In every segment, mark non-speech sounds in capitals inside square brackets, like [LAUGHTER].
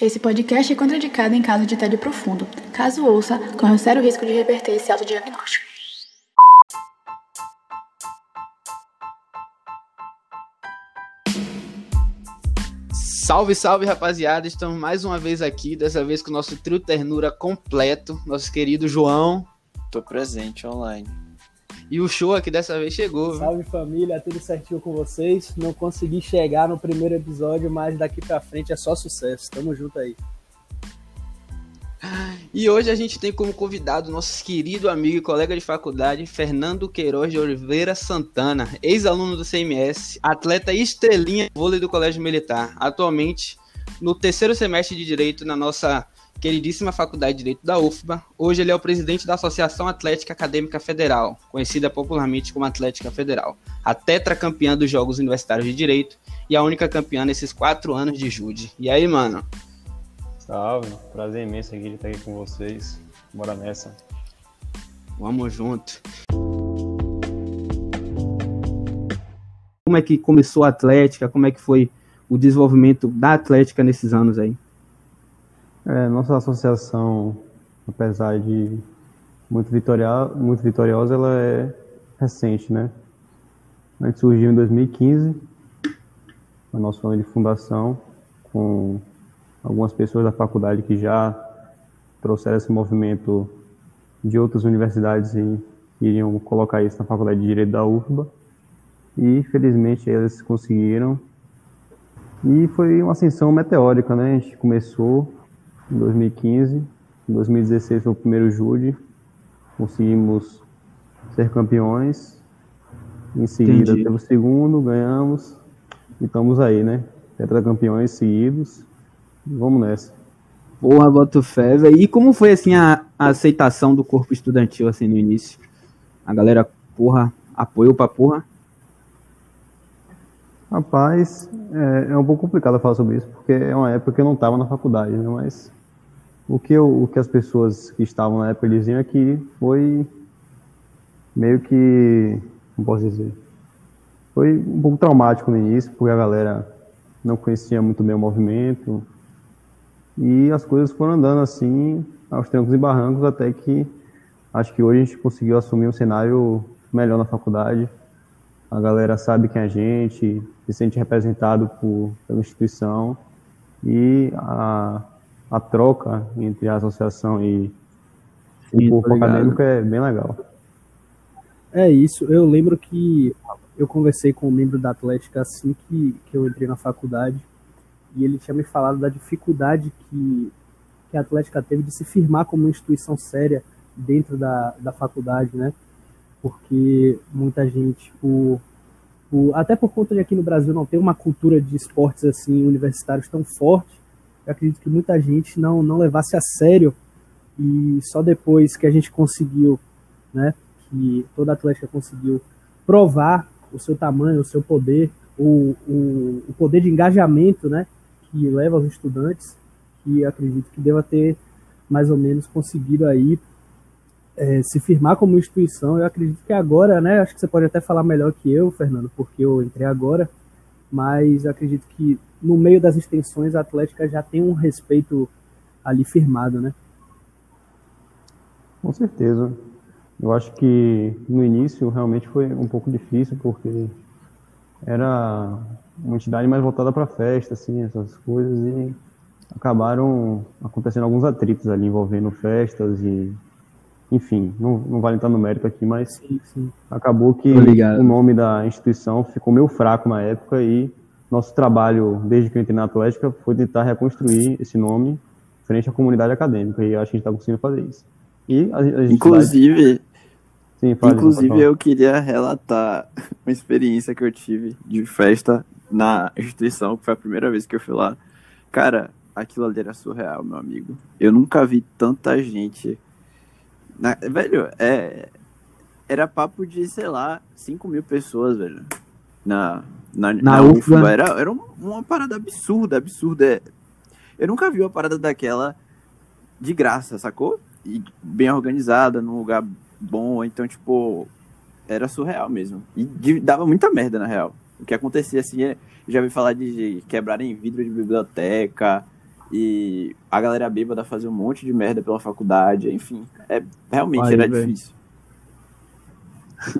Esse podcast é contraindicado em caso de tédio profundo. Caso ouça, corre um sério risco de reverter esse autodiagnóstico. Salve, salve, rapaziada! Estamos mais uma vez aqui, dessa vez com o nosso trio ternura completo, nosso querido João. Tô presente online. E o show aqui dessa vez chegou. viu? Salve família, tudo certinho com vocês? Não consegui chegar no primeiro episódio, mas daqui pra frente é só sucesso. Tamo junto aí. E hoje a gente tem como convidado nosso querido amigo e colega de faculdade, Fernando Queiroz de Oliveira Santana, ex-aluno do CMS, atleta estrelinha de vôlei do Colégio Militar, atualmente no terceiro semestre de Direito na nossa queridíssima Faculdade de Direito da UFBA. Hoje ele é o presidente da Associação Atlética Acadêmica Federal, conhecida popularmente como Atlética Federal, a tetracampeã dos Jogos Universitários de Direito e a única campeã nesses quatro anos de Jude. E aí, mano? Salve, prazer imenso aqui de estar aqui com vocês. Bora nessa. Vamos junto. Como é que começou a Atlética? Como é que foi o desenvolvimento da Atlética nesses anos aí? É, nossa associação, apesar de muito, vitoria, muito vitoriosa, ela é recente, né? A gente surgiu em 2015, no nosso ano de fundação, com algumas pessoas da faculdade que já trouxeram esse movimento de outras universidades e iriam colocar isso na faculdade de Direito da UFBA. E felizmente eles conseguiram. E foi uma ascensão meteórica, né? A gente começou em 2015, em 2016 foi o primeiro Jude, conseguimos ser campeões. Em seguida Entendi. teve o segundo, ganhamos e estamos aí, né? Tetracampeões seguidos. Vamos nessa. Porra, boto fé, velho. E como foi, assim, a, a aceitação do corpo estudantil, assim, no início? A galera, porra, apoiou pra porra? Rapaz, é, é um pouco complicado falar sobre isso, porque é uma época que eu não estava na faculdade, né? Mas o que, eu, o que as pessoas que estavam na época diziam é que foi meio que, como posso dizer, foi um pouco traumático no início, porque a galera não conhecia muito bem o movimento, e as coisas foram andando assim, aos trancos e barrancos, até que acho que hoje a gente conseguiu assumir um cenário melhor na faculdade. A galera sabe quem é a gente, se sente representado por, pela instituição e a, a troca entre a associação e Sim, o corpo ligado. acadêmico é bem legal. É isso, eu lembro que eu conversei com um membro da Atlética assim que, que eu entrei na faculdade e ele tinha me falado da dificuldade que, que a Atlética teve de se firmar como uma instituição séria dentro da, da faculdade, né? Porque muita gente, por, por- até por conta de aqui no Brasil não ter uma cultura de esportes assim universitários tão forte, eu acredito que muita gente não, não levasse a sério e só depois que a gente conseguiu, né? Que toda a Atlética conseguiu provar o seu tamanho, o seu poder, o, o, o poder de engajamento, né? Que leva aos estudantes, que eu acredito que deva ter mais ou menos conseguido aí eh, se firmar como instituição. Eu acredito que agora, né? Acho que você pode até falar melhor que eu, Fernando, porque eu entrei agora, mas eu acredito que no meio das extensões a Atlética já tem um respeito ali firmado, né? Com certeza. Eu acho que no início realmente foi um pouco difícil, porque era uma entidade mais voltada para festa, assim, essas coisas, e acabaram acontecendo alguns atritos ali envolvendo festas e. Enfim, não, não vale entrar no mérito aqui, mas Sim, sim. acabou que o nome da instituição ficou meio fraco na época e nosso trabalho, desde que eu entrei na Atlética, foi tentar reconstruir esse nome frente à comunidade acadêmica, e eu acho que a gente está conseguindo fazer isso. E a, a Inclusive, Sim, fale, inclusive eu queria relatar uma experiência que eu tive de festa na instituição, que foi a primeira vez que eu fui lá. Cara, aquilo ali era surreal, meu amigo. Eu nunca vi tanta gente. Na- Velho, é. Era papo de, sei lá, 5 mil pessoas, velho. Na, na, na, UFBA. UFBA. Era, era um- uma parada absurda, absurda. É, Eu nunca vi uma parada daquela de graça, sacou? E bem organizada, num lugar bom. Então, tipo, era surreal mesmo. E de- dava muita merda, na real. O que acontecia, assim, é, já vi falar de quebrarem vidro de biblioteca e a galera bêbada fazia um monte de merda pela faculdade, enfim. É, realmente Aí, era velho. difícil.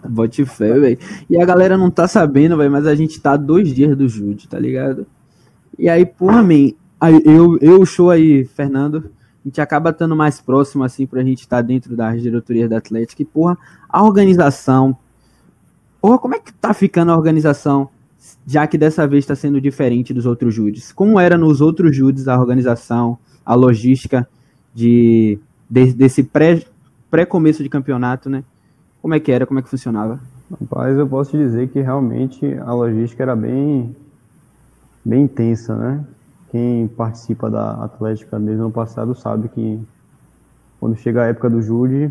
Bote fé, velho. E a galera não tá sabendo, velho, mas a gente tá dois dias do Jude, tá ligado? E aí, porra, man, aí eu, eu, show aí, Fernando, a gente acaba estando mais próximo, assim, pra gente estar dentro das diretorias da Atlética. E, porra, a organização. Porra, como é que tá ficando a organização, já que dessa vez tá sendo diferente dos outros Judes? Como era nos outros Judes a organização, a logística de, de- desse pré- pré-começo de campeonato, né? Como é que era? Como é que funcionava? Rapaz, eu posso dizer que realmente a logística era bem, bem intensa, né? Quem participa da Atlética desde o ano passado sabe que quando chega a época do Jude,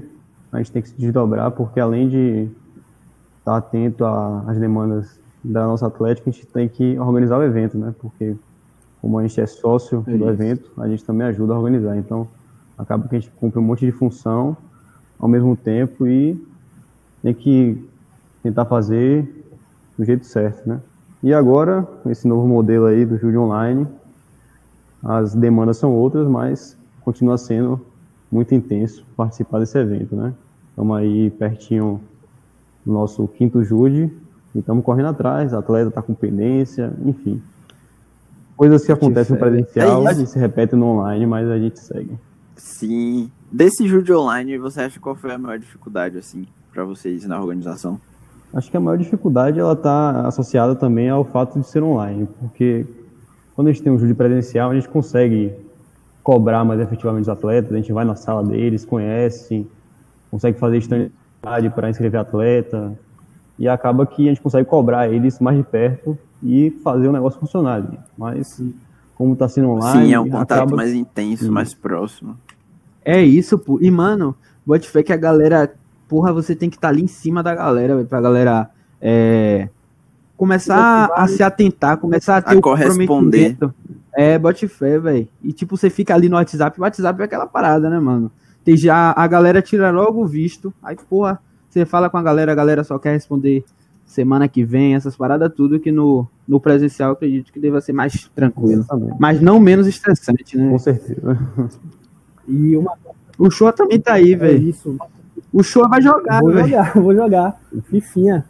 a gente tem que se desdobrar, porque além de estar atento às demandas da nossa Atlética, a gente tem que organizar o evento, né? Porque como a gente é sócio É do evento, a gente também ajuda a organizar. Então, acaba que a gente cumpre um monte de função ao mesmo tempo e tem que tentar fazer do jeito certo, né? E agora, com esse novo modelo aí do Júlio Online, as demandas são outras, mas continua sendo muito intenso participar desse evento, né? Estamos aí pertinho do nosso quinto Jude e estamos correndo atrás, a atleta está com pendência, enfim. Coisas que acontecem no presencial É e se repetem no online, mas a gente segue. Sim. Desse Jude Online, você acha qual foi a maior dificuldade, assim, pra vocês na organização? Acho que a maior dificuldade ela está associada também ao fato de ser online, porque quando a gente tem um júri presencial, a gente consegue cobrar mais efetivamente os atletas, a gente vai na sala deles, conhece, consegue fazer estabilidade para inscrever atleta, e acaba que a gente consegue cobrar eles mais de perto e fazer o negócio funcionar. ali. Mas como está sendo online, Sim, é um contato acaba- mais intenso, Sim. mais próximo. É isso, pô. E, mano, bote fé que a galera. Porra, você tem que estar ali em cima da galera, velho, pra galera é, começar a se atentar, começar a ter A o corresponder. É, bote fé, velho. E, tipo, você fica ali no WhatsApp, o WhatsApp é aquela parada, né, mano? Tem já, a galera tira logo o visto, aí, porra, você fala com a galera, a galera só quer responder semana que vem, essas paradas tudo, que no, no presencial eu acredito que deva ser mais tranquilo. Exatamente. Mas não menos estressante, né? Com certeza. E uma O show também tá aí, é velho. isso. O show vai jogar, Vou velho. jogar, [LAUGHS] vou jogar. Fifinha.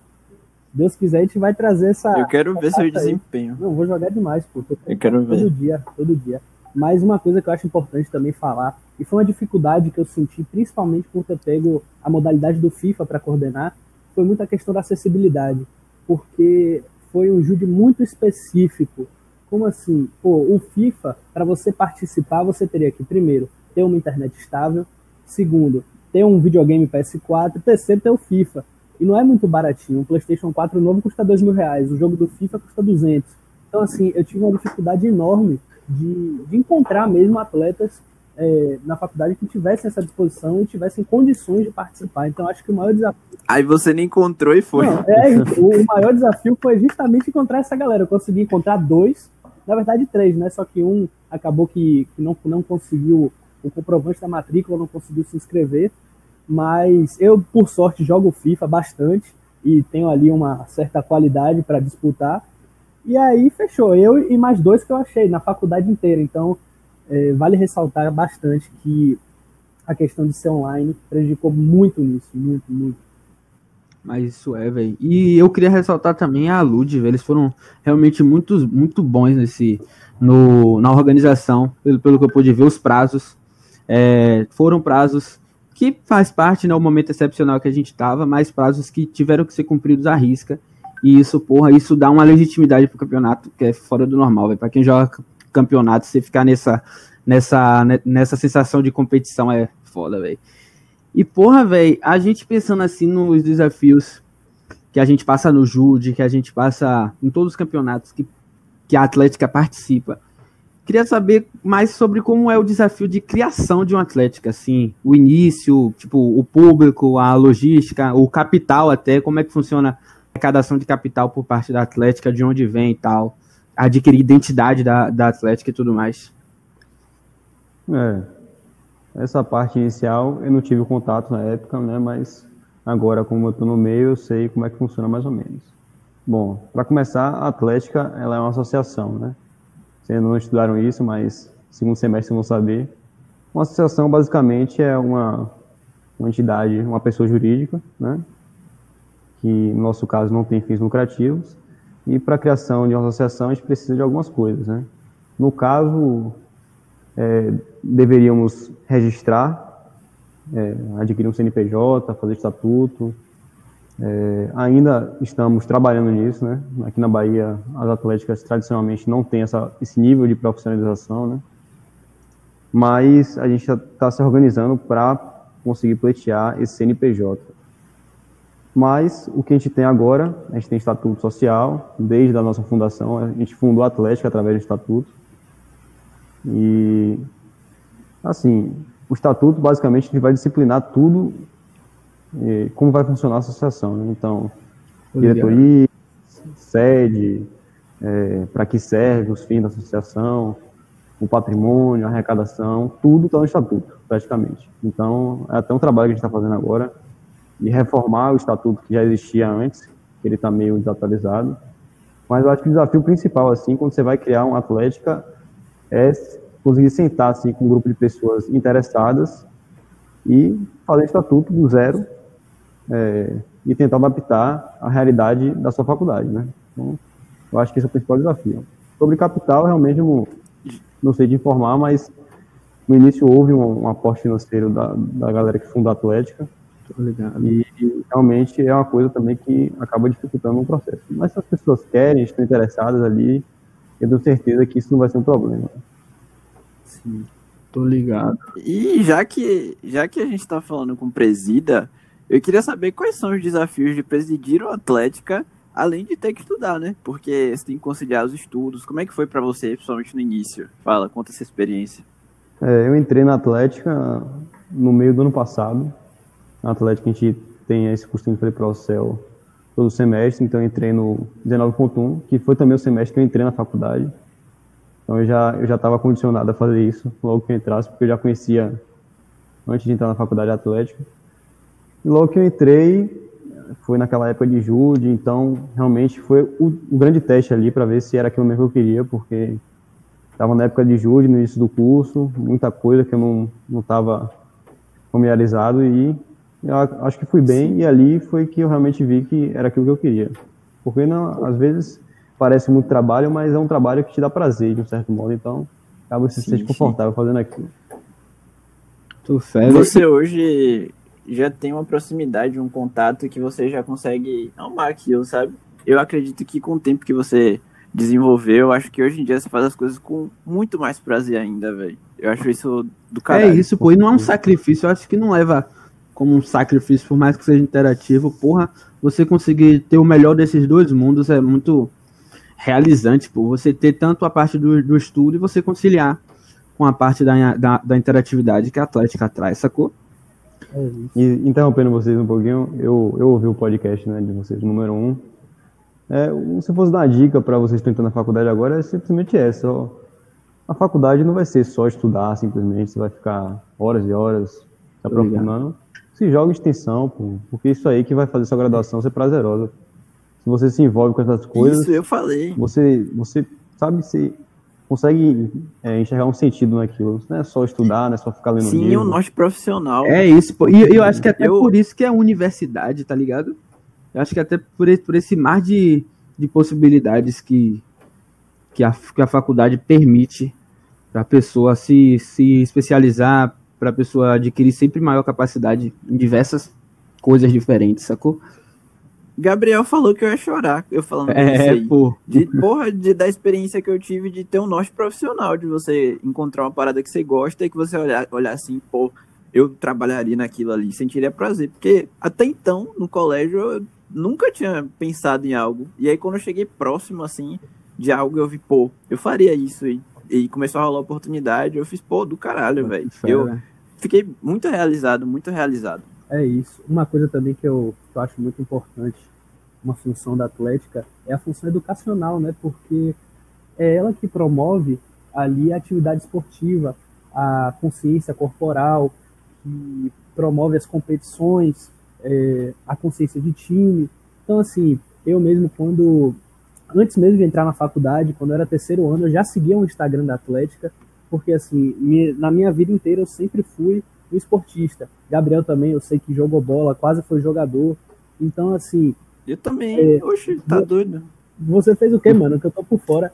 Deus quiser, a gente vai trazer essa. Eu quero ver seu aí. desempenho. Não, vou jogar demais, pô. Tô Eu quero todo ver. dia, todo dia. Mas uma coisa que eu acho importante também falar, e foi uma dificuldade que eu senti, principalmente por ter pego a modalidade do FIFA para coordenar, foi muito a questão da acessibilidade. Porque foi um jude muito específico. Como assim? Pô, o FIFA, para você participar, você teria que, primeiro, ter uma internet estável, segundo, ter um videogame PS4, terceiro, ter o FIFA. E não é muito baratinho. Um PlayStation 4 novo custa dois mil reais, o jogo do FIFA custa 200. Então, assim, eu tive uma dificuldade enorme de, de encontrar mesmo atletas é, na faculdade que tivessem essa disposição e tivessem condições de participar. Então, acho que o maior desafio. Aí você nem encontrou e foi. Não, é, o, o maior desafio foi justamente encontrar essa galera. Eu consegui encontrar dois, na verdade três, né? Só que um acabou que, que não, não conseguiu o comprovante da matrícula, não conseguiu se inscrever. Mas eu, por sorte, jogo FIFA bastante e tenho ali uma certa qualidade para disputar. E aí fechou. Eu e mais dois que eu achei na faculdade inteira. Então, é, vale ressaltar bastante que a questão de ser online prejudicou muito nisso, muito, muito. Mas isso é, velho. E eu queria ressaltar também a Lud, velho. Eles foram realmente muito, muito bons nesse, no, na organização, pelo, pelo que eu pude ver, os prazos. É, foram prazos que faz parte, né, o momento excepcional que a gente tava, mas prazos que tiveram que ser cumpridos à risca. E isso, porra, isso dá uma legitimidade pro campeonato, que é fora do normal. Pra quem joga campeonato, você ficar nessa, nessa, ne- nessa sensação de competição é foda, velho. E, porra, velho, a gente pensando assim nos desafios que a gente passa no Jude, que a gente passa em todos os campeonatos que, que a Atlética participa. Queria saber mais sobre como é o desafio de criação de uma Atlética, assim, o início, tipo, o público, a logística, o capital até, como é que funciona a arrecadação de capital por parte da Atlética, de onde vem e tal, adquirir identidade da, da Atlética e tudo mais. É, essa parte inicial eu não tive contato na época, né? Mas agora, como eu estou no meio, eu sei como é que funciona mais ou menos. Bom, para começar, a Atlética ela é uma associação, né? Vocês não estudaram isso, mas segundo semestre vão saber. Uma associação, basicamente, é uma, uma entidade, uma pessoa jurídica, né? que, no nosso caso, não tem fins lucrativos, e para a criação de uma associação, a gente precisa de algumas coisas. Né? No caso, é, deveríamos registrar, é, adquirir um CNPJ, fazer estatuto, é, ainda estamos trabalhando nisso, né? Aqui na Bahia, as atléticas tradicionalmente não têm essa, esse nível de profissionalização, né? Mas a gente está se organizando para conseguir pleitear esse CNPJ. Mas o que a gente tem agora, a gente tem estatuto social, desde a nossa fundação, a gente fundou a Atlética através do estatuto. E, assim, o estatuto, basicamente, vai disciplinar tudo como vai funcionar a associação. Né? Então, diretoria, sede, é, para que serve os fins da associação, o patrimônio, a arrecadação, tudo está no estatuto, praticamente. Então, é até um trabalho que a gente está fazendo agora, de reformar o estatuto que já existia antes, que ele está meio desatualizado. Mas eu acho que o desafio principal, assim, quando você vai criar uma atlética, é conseguir sentar assim, com um grupo de pessoas interessadas e fazer estatuto do zero é, e tentar adaptar a realidade da sua faculdade, né? Então, eu acho que esse é o principal desafio. Sobre capital, realmente eu não, não sei de informar, mas no início houve um, um aporte financeiro da, da galera que fundou a Atlética. E, e, realmente é uma coisa também que acaba dificultando o processo. Mas se as pessoas querem, estão interessadas ali, eu tenho certeza que isso não vai ser um problema. Sim, tô ligado. E já que, já que a gente está falando com presida, eu queria saber quais são os desafios de presidir o Atlética, além de ter que estudar, né? Porque você tem que conciliar os estudos. Como é que foi para você, principalmente no início? Fala, conta essa experiência. É, eu entrei na Atlética no meio do ano passado. Na Atlética a gente tem esse costume de fazer o céu todo semestre, então eu entrei no 19.1, que foi também o semestre que eu entrei na faculdade. Então eu já eu já estava condicionado a fazer isso logo que eu entrasse, porque eu já conhecia antes de entrar na faculdade atlética. E logo que eu entrei, foi naquela época de Jude, então realmente foi o, o grande teste ali para ver se era aquilo mesmo que eu queria, porque estava na época de Jude, no início do curso, muita coisa que eu não não estava familiarizado e eu acho que fui bem Sim. e ali foi que eu realmente vi que era aquilo que eu queria. Porque não, às vezes parece muito trabalho, mas é um trabalho que te dá prazer de um certo modo, então acaba se sentindo confortável fazendo aquilo. Você hoje já tem uma proximidade, um contato que você já consegue amar aquilo, sabe? Eu acredito que com o tempo que você desenvolveu, acho que hoje em dia você faz as coisas com muito mais prazer ainda, velho. Eu acho isso do é caralho. É isso, pô, e não é um sacrifício, eu acho que não leva como um sacrifício, por mais que seja interativo, porra, você conseguir ter o melhor desses dois mundos é muito realizante, pô. Você ter tanto a parte do, do estudo e você conciliar com a parte da, da, da interatividade que a Atlética traz, sacou? É e, interrompendo vocês um pouquinho, eu, eu ouvi o podcast né, de vocês, número um. É, se fosse dar uma dica para vocês que estão entrando na faculdade agora, é simplesmente essa. Ó. A faculdade não vai ser só estudar, simplesmente, você vai ficar horas e horas se aprofundando. Se joga em extensão, pô, porque isso aí que vai fazer sua graduação ser prazerosa. Se você se envolve com essas coisas. Isso eu falei. Você, você sabe, se consegue é, enxergar um sentido naquilo. Não é só estudar, não é só ficar lendo Sim, livro. o norte profissional. É isso, pô. E eu acho que até eu... por isso que é a universidade, tá ligado? Eu acho que até por esse, por esse mar de, de possibilidades que, que, a, que a faculdade permite para a pessoa se, se especializar, para a pessoa adquirir sempre maior capacidade em diversas coisas diferentes, sacou? Gabriel falou que eu ia chorar, eu falando é, aí. Pô. De, porra, de, da experiência que eu tive de ter um norte profissional, de você encontrar uma parada que você gosta e que você olhar, olhar assim, pô, eu trabalharia naquilo ali, sentiria prazer. Porque até então, no colégio, eu nunca tinha pensado em algo. E aí, quando eu cheguei próximo, assim, de algo, eu vi, pô, eu faria isso. E, e começou a rolar oportunidade, eu fiz, pô, do caralho, velho. Eu fiquei muito realizado, muito realizado. É isso. Uma coisa também que eu, que eu acho muito importante, uma função da Atlética, é a função educacional, né? Porque é ela que promove ali a atividade esportiva, a consciência corporal, que promove as competições, é, a consciência de time. Então, assim, eu mesmo, quando. Antes mesmo de entrar na faculdade, quando eu era terceiro ano, eu já seguia o Instagram da Atlética, porque assim, na minha vida inteira eu sempre fui um esportista. Gabriel também, eu sei que jogou bola, quase foi jogador. Então, assim. Eu também. É, Oxe, tá doido. Você fez o quê, mano? Que eu tô por fora.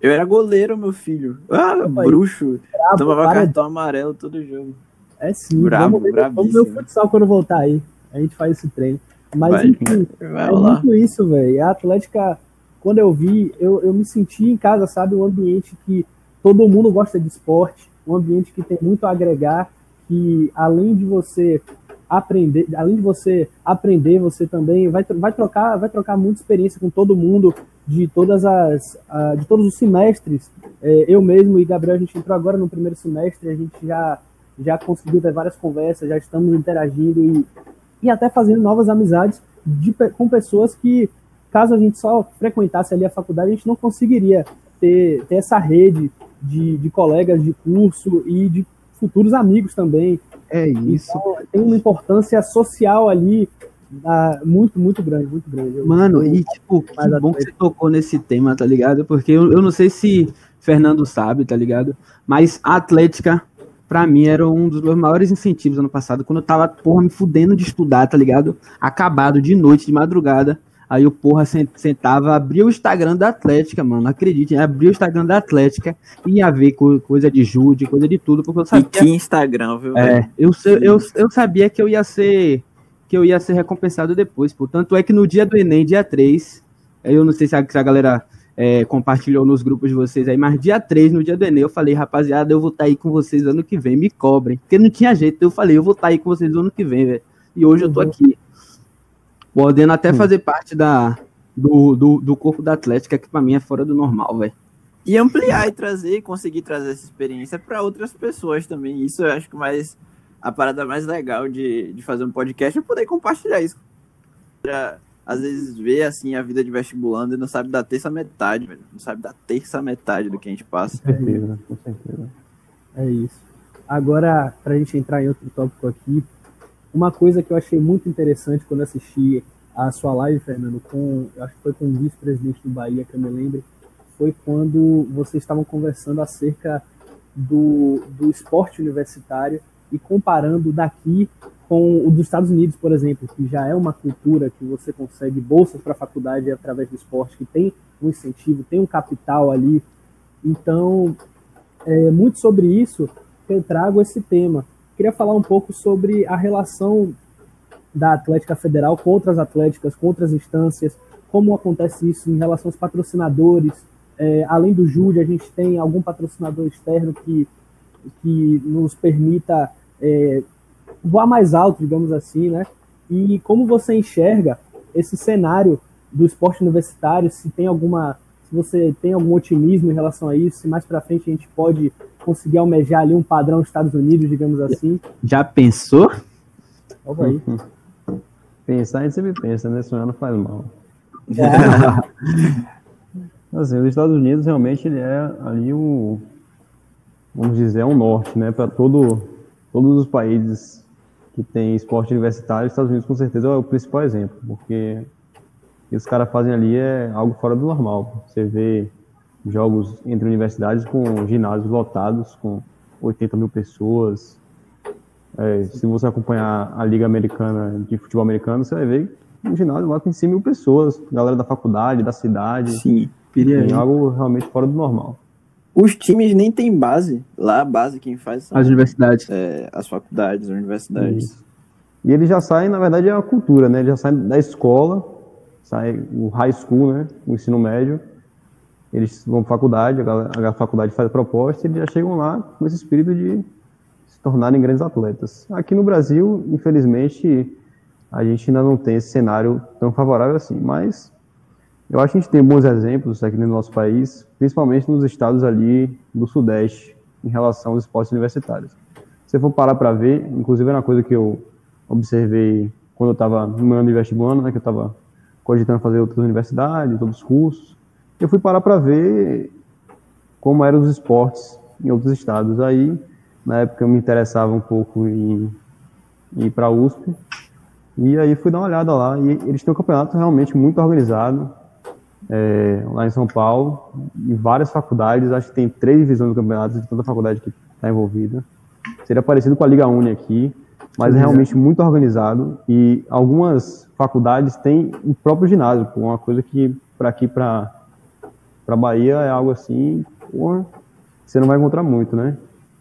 Eu era goleiro, meu filho. Ah, Opa, bruxo. Bravo, Tomava para... cartão amarelo todo jogo. É sim. Bravo, vamos, ver, vamos ver o futsal quando voltar aí. A gente faz esse treino. Mas, vai, enfim, vai é muito isso, velho. A Atlética, quando eu vi, eu, eu me senti em casa, sabe? Um ambiente que todo mundo gosta de esporte, um ambiente que tem muito a agregar, que além de você aprender, além de você aprender, você também vai, vai trocar, vai trocar muita experiência com todo mundo de todas as, de todos os semestres. É, eu mesmo e Gabriel a gente entrou agora no primeiro semestre, a gente já já conseguiu ter várias conversas, já estamos interagindo e, e até fazendo novas amizades de, com pessoas que, caso a gente só frequentasse ali a faculdade, a gente não conseguiria ter, ter essa rede de, de colegas de curso e de futuros amigos também. É isso. Então, tem uma importância social ali ah, muito, muito grande, muito grande. Mano, e tipo, que bom que você tocou nesse tema, tá ligado? Porque eu, eu não sei se Fernando sabe, tá ligado? Mas a Atlética, pra mim, era um dos meus maiores incentivos ano passado, quando eu tava, porra, me fudendo de estudar, tá ligado? Acabado de noite, de madrugada. Aí o porra sentava, abria o Instagram da Atlética, mano. Acredite, abria o Instagram da Atlética e ia ver coisa de Jude, coisa de tudo, porque eu sabia. E que Instagram, viu? É, eu, eu, eu sabia que eu ia ser. Que eu ia ser recompensado depois, pô. Tanto é que no dia do Enem, dia 3, eu não sei se a, se a galera é, compartilhou nos grupos de vocês aí, mas dia 3, no dia do Enem, eu falei, rapaziada, eu vou estar tá aí com vocês ano que vem, me cobrem. Porque não tinha jeito, eu falei, eu vou estar tá aí com vocês ano que vem, velho. E hoje eu tô uhum. aqui podendo até hum. fazer parte da, do, do, do, corpo da Atlética, que para mim é fora do normal, velho. E ampliar e trazer, conseguir trazer essa experiência para outras pessoas também. Isso eu acho que mais a parada mais legal de, de fazer um podcast é poder compartilhar isso. Pra, às vezes ver assim a vida de vestibulando e não sabe da terça metade, velho. Não sabe da terça metade do que a gente passa. Com certeza, com certeza. É isso. Agora, para a gente entrar em outro tópico aqui, uma coisa que eu achei muito interessante quando assisti a sua live, Fernando, com, acho que foi com o vice-presidente do Bahia, que eu me lembro, foi quando vocês estavam conversando acerca do, do esporte universitário e comparando daqui com o dos Estados Unidos, por exemplo, que já é uma cultura que você consegue bolsas para a faculdade através do esporte, que tem um incentivo, tem um capital ali. Então, é muito sobre isso que eu trago esse tema. Queria falar um pouco sobre a relação da Atlética Federal com outras atléticas, com outras instâncias, como acontece isso em relação aos patrocinadores. É, além do Júlio, a gente tem algum patrocinador externo que, que nos permita é, voar mais alto, digamos assim, né? E como você enxerga esse cenário do esporte universitário, se tem alguma, se você tem algum otimismo em relação a isso, se mais para frente a gente pode conseguir almejar ali um padrão Estados Unidos, digamos assim. Já pensou? Opa aí. Pensar a gente sempre pensa, né? Sonhar não faz mal. É. [LAUGHS] assim, os Estados Unidos realmente ele é ali o, vamos dizer, é um norte, né? Para todo, todos os países que tem esporte universitário, os Estados Unidos com certeza é o principal exemplo, porque o que os caras fazem ali é algo fora do normal. Você vê jogos entre universidades com ginásios lotados, com 80 mil pessoas. É, se você acompanhar a Liga Americana de Futebol Americano, você vai ver um ginásio lá tem 100 mil pessoas, galera da faculdade, da cidade. Sim, é algo realmente fora do normal. Os times nem têm base. Lá a base quem faz são as universidades. É, as faculdades, as universidades. Isso. E eles já saem, na verdade, é a cultura, né? Eles já saem da escola, sai o high school, né? O ensino médio, eles vão para faculdade, a, faculdade faz a proposta e eles já chegam lá com esse espírito de se tornarem grandes atletas. Aqui no Brasil, infelizmente, a gente ainda não tem esse cenário tão favorável assim, mas eu acho que a gente tem bons exemplos aqui no nosso país, principalmente nos estados ali do Sudeste, em relação aos esportes universitários. Se for parar para ver, inclusive era uma coisa que eu observei quando eu estava no meu ano de vestibular, né, que eu estava cogitando fazer outras universidades, outros cursos, eu fui parar para ver como eram os esportes em outros estados. Aí, na época, eu me interessava um pouco em, em ir para a USP. E aí fui dar uma olhada lá. E eles têm um campeonato realmente muito organizado. é, lá em São Paulo, em várias faculdades, acho que tem três divisões do campeonato, de toda faculdade que está envolvida. Seria parecido com a Liga Uni aqui, mas é realmente muito organizado e algumas faculdades têm o próprio ginásio, uma coisa que para aqui, para Bahia, é algo assim, porra, você não vai encontrar muito, né?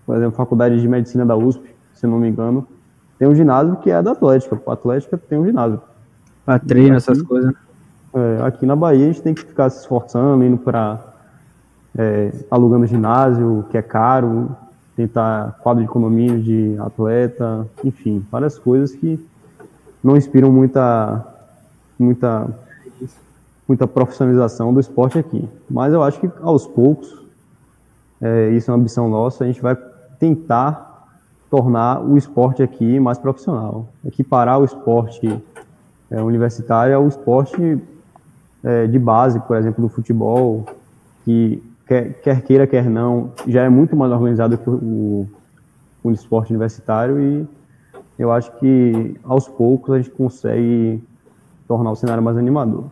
Por exemplo, Faculdade de Medicina da USP, se não me engano, tem um ginásio que é da Atlética. A Atlética tem um ginásio. Para treino, essas coisas. É, aqui na Bahia a gente tem que ficar se esforçando, indo para. É, alugando ginásio, que é caro, tentar quadro de condomínio de atleta, enfim, várias coisas que não inspiram muita, muita, muita profissionalização do esporte aqui. Mas eu acho que aos poucos, é, isso é uma ambição nossa, a gente vai tentar tornar o esporte aqui mais profissional, equiparar o esporte é, universitário ao esporte é, de base, por exemplo, do futebol, que quer, quer, queira, quer não, já é muito mais organizado que o, o esporte universitário e eu acho que aos poucos a gente consegue tornar o cenário mais animador.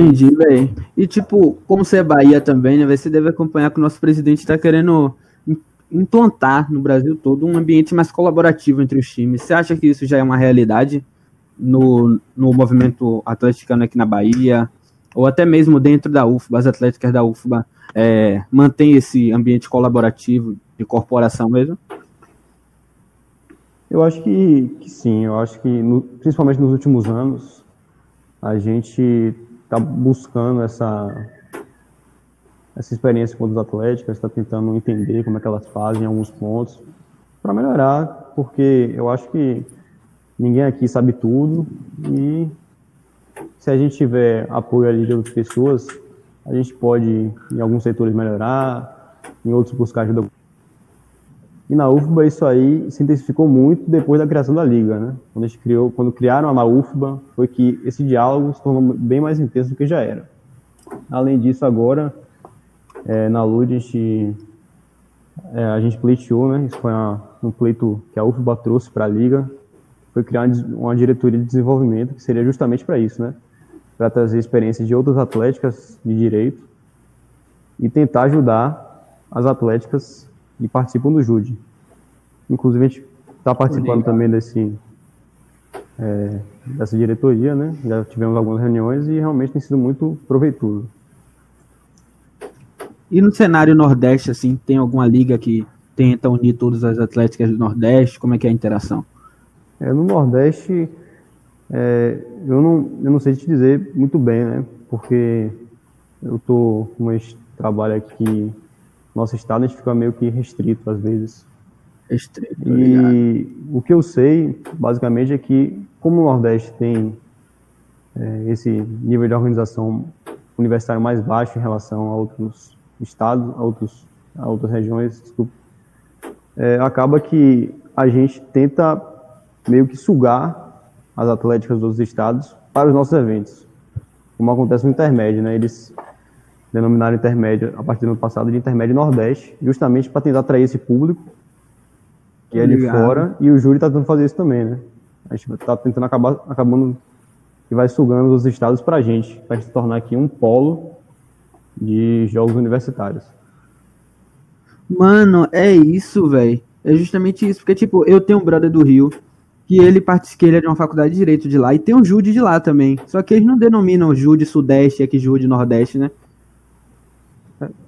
Entendi, velho. E tipo, como você é Bahia também, né, você deve acompanhar que o nosso presidente está querendo implantar no Brasil todo um ambiente mais colaborativo entre os times. Você acha que isso já é uma realidade no, no movimento atleticano aqui na Bahia? Ou até mesmo dentro da UFBA, as atléticas da UFBA é, mantém esse ambiente colaborativo de corporação mesmo? Eu acho que, que sim, eu acho que no, principalmente nos últimos anos a gente está buscando essa essa experiência com os atléticos, está tentando entender como é que elas fazem alguns pontos para melhorar, porque eu acho que ninguém aqui sabe tudo e se a gente tiver apoio ali de outras pessoas, a gente pode em alguns setores melhorar, em outros buscar ajuda. E na UFBA isso aí se intensificou muito depois da criação da liga, né? Quando gente criou, quando criaram a UFBA, foi que esse diálogo se tornou bem mais intenso do que já era. Além disso, agora é, na LUD a gente, é, a gente pleiteou, né? Isso foi uma, um pleito que a UFBA trouxe para a Liga. Foi criar uma diretoria de desenvolvimento que seria justamente para isso, né? Para trazer experiências de outras atléticas de direito e tentar ajudar as atléticas que participam do JUDE. Inclusive, a gente está participando também desse, é, dessa diretoria, né? Já tivemos algumas reuniões e realmente tem sido muito proveitoso. E no cenário Nordeste, assim, tem alguma liga que tenta unir todas as atléticas do Nordeste? Como é que é a interação? É, no Nordeste, é, eu, não, eu não sei te dizer muito bem, né? Porque eu tô com esse trabalho aqui, nosso estado, a gente fica meio que restrito às vezes. Restrito, E o que eu sei, basicamente, é que como o Nordeste tem é, esse nível de organização universitário mais baixo em relação a outros estados, a, outros, a outras regiões, desculpa, é, acaba que a gente tenta meio que sugar as atléticas dos outros estados para os nossos eventos, como acontece no intermédio, né? Eles denominaram intermédio a partir do ano passado de intermédio Nordeste, justamente para tentar atrair esse público que é de fora e o júri está tentando fazer isso também, né? A gente está tentando acabar acabando que vai sugando os estados para a gente, para se tornar aqui um polo de jogos universitários. Mano, é isso, velho. É justamente isso. Porque, tipo, eu tenho um brother do Rio que ele participa, ele é de uma faculdade de Direito de lá e tem um Jude de lá também. Só que eles não denominam Jude Sudeste e aqui Jude Nordeste, né?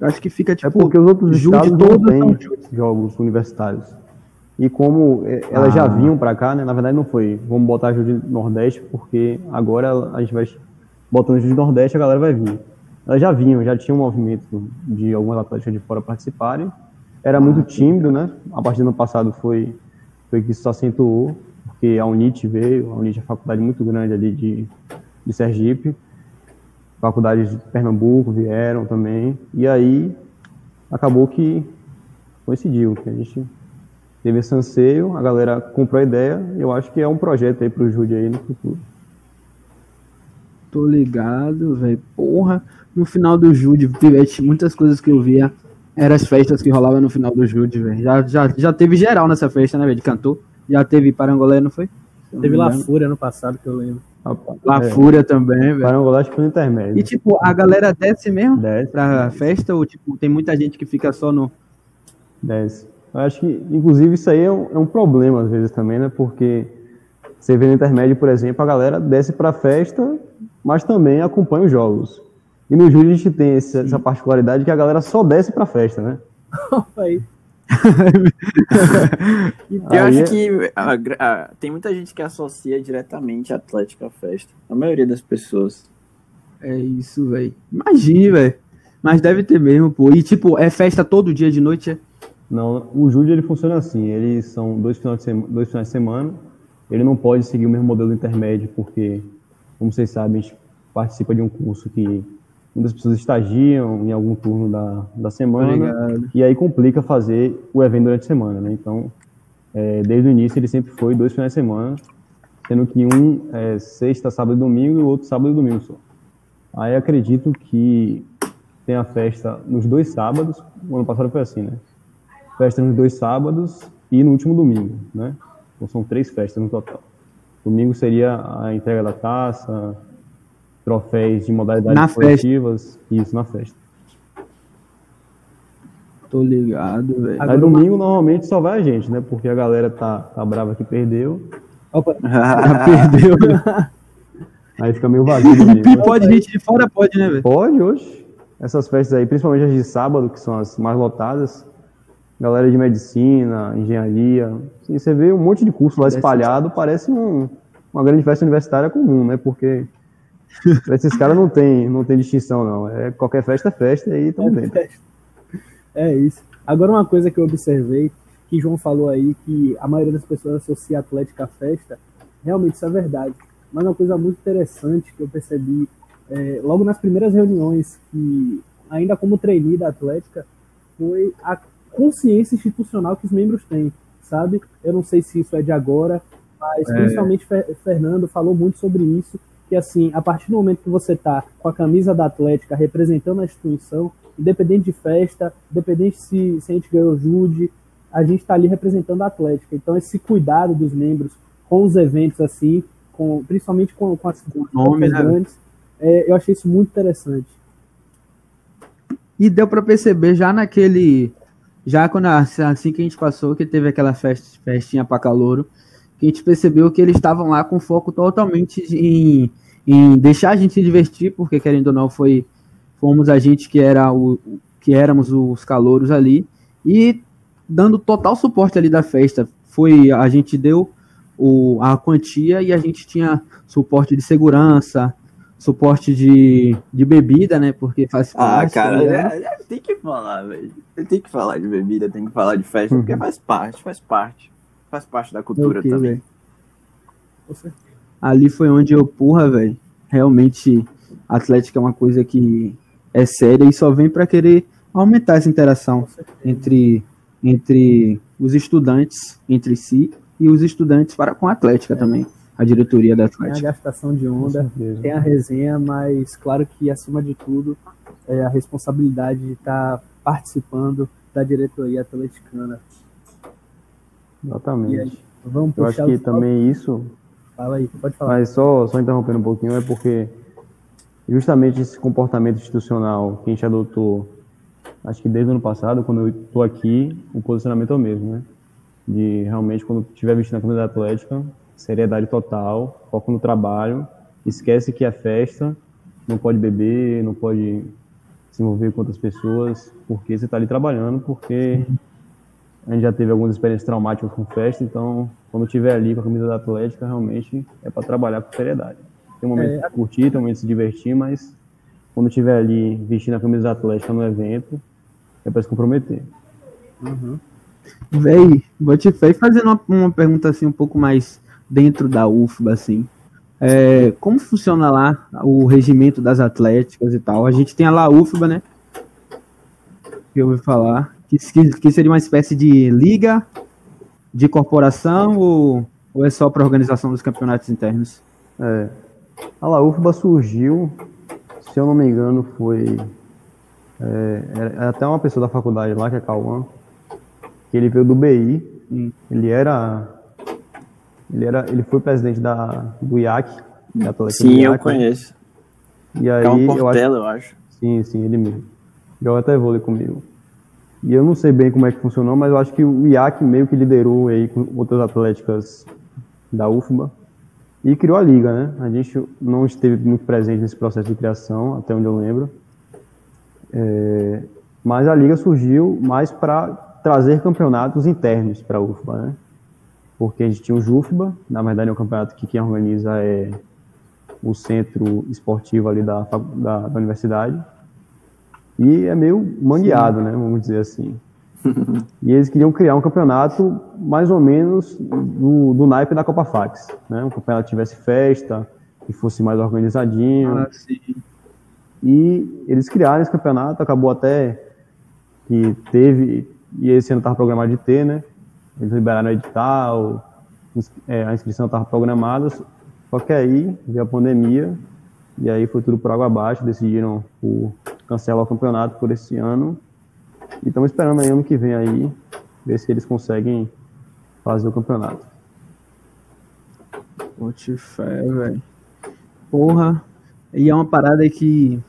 Acho que fica, tipo, é porque os outros estados não têm jogos universitários. E como é, elas ah. já vinham para cá, né? Na verdade não foi, vamos botar Jude Nordeste, porque agora a gente vai botando Jude Nordeste, a galera vai vir elas já vinham, já tinha um movimento de algumas atléticas de fora participarem. Era muito tímido, né? A partir do ano passado foi, foi que isso se acentuou, porque a UNIT veio, a UNIT é uma faculdade muito grande ali de, de Sergipe, faculdades de Pernambuco vieram também, e aí acabou que coincidiu, que a gente teve esse anseio, a galera comprou a ideia, eu acho que é um projeto aí para o Jude aí no futuro. Tô ligado, velho. Porra, no final do Jude, muitas coisas que eu via eram as festas que rolavam no final do Jude, velho. Já, já, já teve geral nessa festa, né, velho, de cantor. Já teve Parangolé, não foi? Teve La Fúria no passado, que eu lembro. La É. Fúria também, velho. Quadrangular acho que foi no intermédio. E tipo, a galera desce mesmo Desce. pra festa ou tipo, tem muita gente que fica só no. 10. Eu acho que, inclusive, isso aí é um, é um problema às vezes também, né? Porque você vê no intermédio, por exemplo, a galera desce pra festa, mas também acompanha os jogos. E no Júlio a gente tem esse- essa particularidade que a galera só desce pra festa, né? [LAUGHS] Aí, [LAUGHS] Eu acho é- que a a- tem muita gente que associa diretamente Atlético à festa. A maioria das pessoas. É isso, velho. Imagine, velho. Mas deve ter mesmo, pô. E tipo, é festa todo dia de noite, é? Não, o Júlio ele funciona assim, eles são dois finais, de sema- dois finais de semana, ele não pode seguir o mesmo modelo intermédio, porque, como vocês sabem, a gente participa de um curso que muitas pessoas estagiam em algum turno da, da semana, Obrigado. e aí complica fazer o evento durante a semana, né? Então, é, desde o início ele sempre foi dois finais de semana, sendo que um é sexta, sábado e domingo, e o outro sábado e domingo só. Aí acredito que tem a festa nos dois sábados, o ano passado foi assim, né? Festa nos dois sábados e no último domingo, né? Então são três festas no total. Domingo seria a entrega da taça, troféus de modalidades Na festa. coletivas, isso, na festa. Tô ligado, velho. Aí Agora, domingo normalmente só vai a gente, né? Porque a galera tá, tá brava que perdeu, Opa, [LAUGHS] Já perdeu. aí fica meio vazio domingo. Pode, gente de fora pode, né, velho? Pode, hoje. Essas festas aí, principalmente as de sábado, que são as mais lotadas. Galera de medicina, engenharia. Assim, você vê um monte de curso lá espalhado, parece um- uma grande festa universitária comum, né? Porque esses caras não tem, não tem distinção, não. É, qualquer festa é festa e aí estamos dentro. É isso. Agora uma coisa que eu observei, que João falou aí, que a maioria das pessoas associa Atlética à festa, realmente isso é verdade. Mas uma coisa muito interessante que eu percebi é, logo nas primeiras reuniões, que ainda como trainee da Atlética, foi a consciência institucional que os membros têm, sabe? Eu não sei se isso é de agora, mas principalmente Fer- Fernando falou muito sobre isso, que assim, a partir do momento que você está com a camisa da Atlética representando a instituição, independente de festa, independente se, se a gente ganhou Jude, a gente está ali representando a Atlética. Então esse cuidado dos membros com os eventos assim, com, principalmente com, com as com as nome, né? grandes, é, eu achei isso muito interessante. E deu pra perceber já naquele. Já quando assim que a gente passou, que teve aquela festa, festinha pra calouro, que a gente percebeu que eles estavam lá com foco totalmente em, em deixar a gente se divertir, porque querendo ou não, foi, fomos a gente que era o que éramos os calouros ali, e dando total suporte ali da festa. Foi, a gente deu o, a quantia e a gente tinha suporte de segurança, suporte de, de bebida, né? Porque faz Ah, parte, cara, né? tem que falar, velho. Tem que falar de bebida, tem que falar de festa, Uhum. porque faz parte, faz parte. Faz parte da cultura também. Você- Ali foi onde eu, porra, velho. Realmente, Atlético é uma coisa que é séria e só vem pra querer aumentar essa interação entre, entre os estudantes, entre si, e os estudantes para com a Atlética também. A diretoria da Tem a Atlética. gastação de onda, tem a resenha, mas claro que acima de tudo é a responsabilidade de estar participando da diretoria atleticana. E aí, Exatamente. vamos Eu acho que também isso Fala aí, pode falar. Mas só, só interrompendo um pouquinho, é porque justamente esse comportamento institucional que a gente adotou, acho que desde o ano passado, quando eu estou aqui, o posicionamento é o mesmo, né? De realmente, quando estiver vestindo a camisa da Atlética, seriedade total, foco no trabalho, esquece que é festa, não pode beber, não pode se envolver com outras pessoas, porque você está ali trabalhando, porque a gente já teve algumas experiências traumáticas com festa, então quando estiver ali com a camisa da Atlética, realmente é para trabalhar com seriedade. Tem um momento de curtir, tem um momento de se divertir, mas quando estiver ali vestindo a camisa da Atlética no evento, é para se comprometer. Véi, vou te e fazendo uma, uma pergunta assim um pouco mais dentro da UFBA, assim. É, como funciona lá o regimento das atléticas e tal? A gente tem a La UFBA, né? Que eu ouvi falar. Que, que, seria uma espécie de liga de corporação ou, ou é só para organização dos campeonatos internos? É, a LAUFBA surgiu, se eu não me engano, foi é, era até uma pessoa da faculdade lá, que é Cauã, que ele veio do BI, Hum. ele era Ele, era, ele foi presidente da, do IAC. Da Sim, eu IAC, né? conheço. E aí, É um eu acho Portela, eu acho. Sim, sim, ele mesmo. Joga até vôlei comigo. E eu não sei bem como é que funcionou, mas eu acho que o IAC meio que liderou aí com outras atléticas da UFBA e criou a liga, né? A gente não esteve muito presente nesse processo de criação, até onde eu lembro. É, mas a liga surgiu mais para trazer campeonatos internos para a UFBA, né? Porque a gente tinha o JUFBA, na verdade é um campeonato que quem organiza é o centro esportivo ali da, da, da universidade. E é meio mangueado, né? Vamos dizer assim. [LAUGHS] e eles queriam criar um campeonato mais ou menos do, do naipe da Copa Fax, né? Um campeonato que tivesse festa, que fosse mais organizadinho. Ah, sim. E eles criaram esse campeonato, acabou até que teve, e esse ano estava programado de ter, né? Eles liberaram o edital, é, a inscrição estava programada, só que aí veio a pandemia, e aí foi tudo por água abaixo, decidiram por cancelar o campeonato por esse ano. E estamos esperando aí ano que vem aí, ver se eles conseguem fazer o campeonato. Bote fé, velho. Porra. E é uma parada que.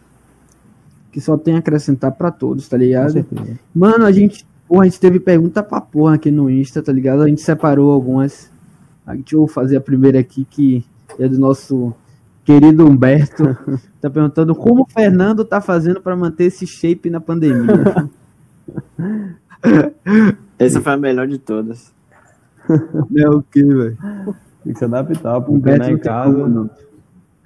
Que só tem a acrescentar pra todos, tá ligado? Mano, a gente. Porra, a gente teve pergunta pra porra aqui no Insta, tá ligado? A gente separou algumas. A gente eu vou fazer a primeira aqui, que é do nosso querido Humberto. [LAUGHS] tá perguntando como o Fernando tá fazendo pra manter esse shape na pandemia. [LAUGHS] Essa foi a melhor de todas. é o que, velho? Tem que se adaptar, pô, Humberto em casa. como, não.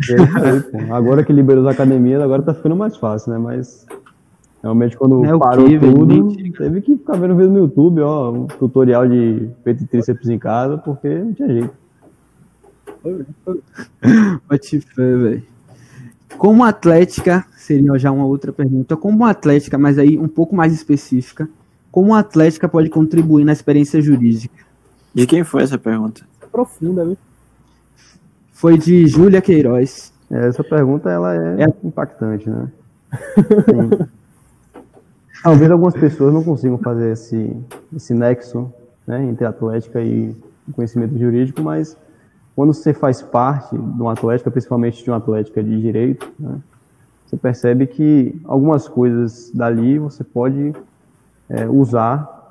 É aí. Agora que liberou as academias, agora tá ficando mais fácil, né? Mas realmente quando É parou velho? tudo, Mentira. teve que ficar vendo vídeo no YouTube, ó, um tutorial de peito e tríceps em casa, porque não tinha jeito. Bote fé, velho. Como atlética, seria já uma outra pergunta. Como atlética, mas aí um pouco mais específica, como a atlética pode contribuir na experiência jurídica? De quem foi essa pergunta? Profunda, viu? Foi de Júlia Queiroz. Essa pergunta, ela é, É. impactante, né? [LAUGHS] Talvez algumas pessoas não consigam fazer esse, esse nexo né, entre atlética e conhecimento jurídico, mas quando você faz parte de uma atlética, principalmente de uma atlética de direito, né, você percebe que algumas coisas dali você pode é, usar